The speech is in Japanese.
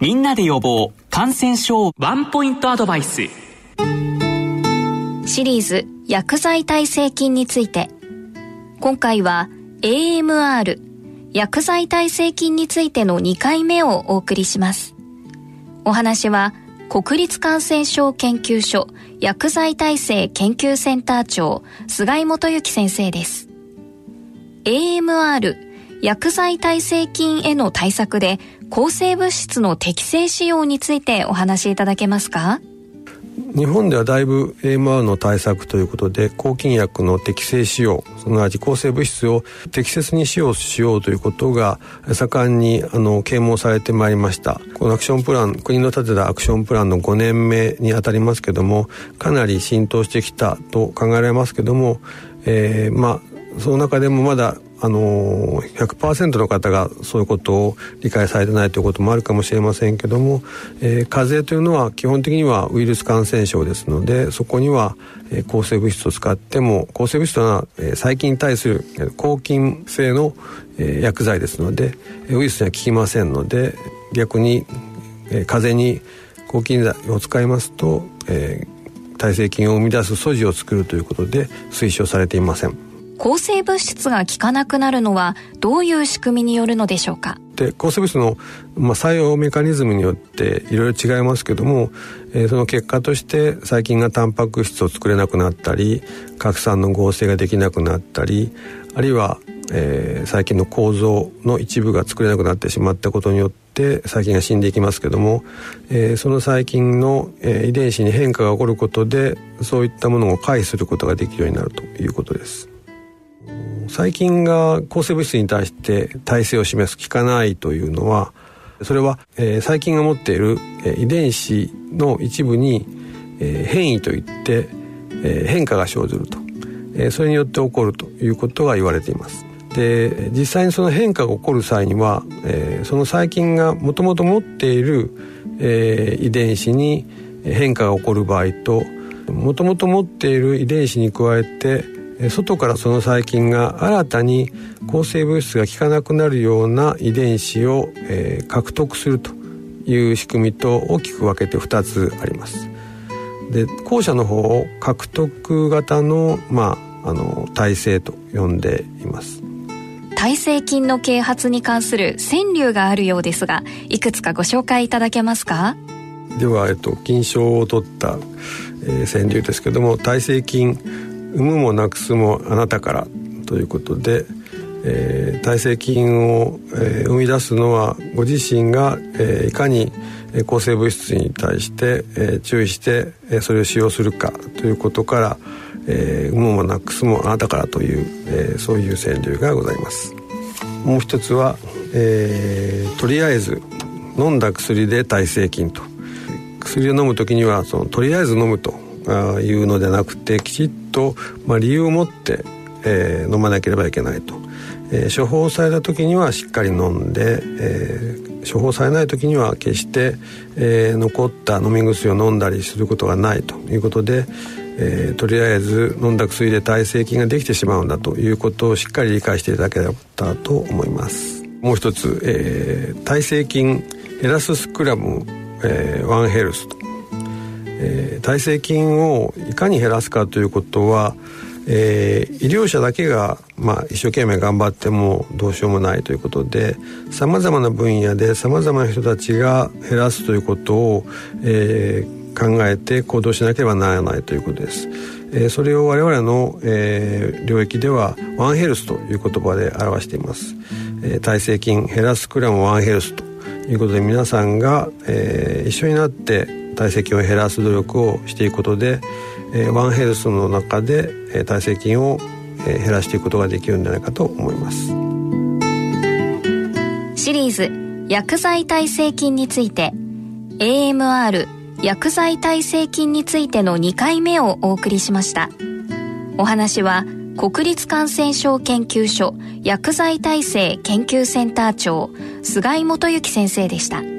みんなで予防感染症ワンポイントアドバイス。シリーズ薬剤耐性菌について。今回は AMR 薬剤耐性菌についての2回目をお送りします。お話は国立感染症研究所薬剤耐性研究センター長菅井元幸先生です。AMR 薬剤耐性菌への対策で抗生物質の適正使用についてお話しいただけますか？日本ではだいぶ AMR の対策ということで抗菌薬の適正使用すなわち抗生物質を適切に使用しようということが盛んにあの啓蒙されてまいりました。このアクションプラン国の立てたアクションプランの5年目にあたりますけどもかなり浸透してきたと考えられますけども、えー、まあその中でもまだあの100%の方がそういうことを理解されてないということもあるかもしれませんけども、えー、風邪というのは基本的にはウイルス感染症ですのでそこには、えー、抗生物質を使っても抗生物質というのは、えー、細菌に対する抗菌性の、えー、薬剤ですのでウイルスには効きませんので逆に、えー、風邪に抗菌剤を使いますと、えー、耐性菌を生み出す素地を作るということで推奨されていません。抗生物質が効かなくなるのはどういう仕組みによるのでしょうか？で抗生物質の、まあ、作用メカニズムによっていろいろ違いますけども、えー、その結果として細菌がタンパク質を作れなくなったり核酸の合成ができなくなったりあるいは、えー、細菌の構造の一部が作れなくなってしまったことによって細菌が死んでいきますけども、えー、その細菌の、えー、遺伝子に変化が起こることでそういったものを回避することができるようになるということです。細菌が抗生物質に対して耐性を示す効かないというのはそれは、えー、細菌が持っている、えー、遺伝子の一部に、えー、変異といって、えー、変化が生ずると、えー、それによって起こるということが言われています。で実際にその変化が起こる際には、えー、その細菌がもともと持っている、えー、遺伝子に変化が起こる場合ともともと持っている遺伝子に加えて外からその細菌が新たに抗生物質が効かなくなるような遺伝子を、えー、獲得するという仕組みと大きく分けて2つあります。で後者の方を獲得型の,、まあ、あの耐性と呼んでいます。耐性菌の啓発に関する川柳があるようですがいくつかご紹介いただけますか？では、えっと、金賞を取った、えー、川柳ですけども耐性菌産むもなくすもあなたからということで、えー、耐性菌を、えー、生み出すのはご自身が、えー、いかに抗生物質に対して、えー、注意して、えー、それを使用するかということから、えー、産むもなくすもあなたからという、えー、そういう川柳がございます。もう一つは、えー、とりあえず飲んだ薬で耐性菌と。薬を飲む時にはそのとりあえず飲むと。いうのでなくてきちっと、まあ、理由を持って、えー、飲まなければいけないと、えー、処方された時にはしっかり飲んで、えー、処方されない時には決して、えー、残った飲み薬を飲んだりすることがないと。いうことで、えー、とりあえず飲んだ薬で耐性菌ができてしまうんだと。いうことをしっかり理解していただけたと思います。もう一つ、えー、耐性菌エラススクラム、えー、ワンヘルスと。えー、耐性菌をいかに減らすかということは、えー、医療者だけが、まあ、一生懸命頑張ってもどうしようもないということでさまざまな分野でさまざまな人たちが減らすということを、えー、考えて行動しなければならないということです。えー、それを我々の、えー、領域ではワンヘルスという言葉で表しています。えー、耐性菌減らすクラムワンヘルスということで皆さんが、えー、一緒になって体積を減らす努力をしていくことで、えー、ワンヘルスの中で、えー、体積を、えー、減らしていくことができるんじゃないかと思います。シリーズ薬剤耐性菌について。AMR 薬剤耐性菌についての2回目をお送りしました。お話は国立感染症研究所薬剤耐性研究センター長菅井元幸先生でした。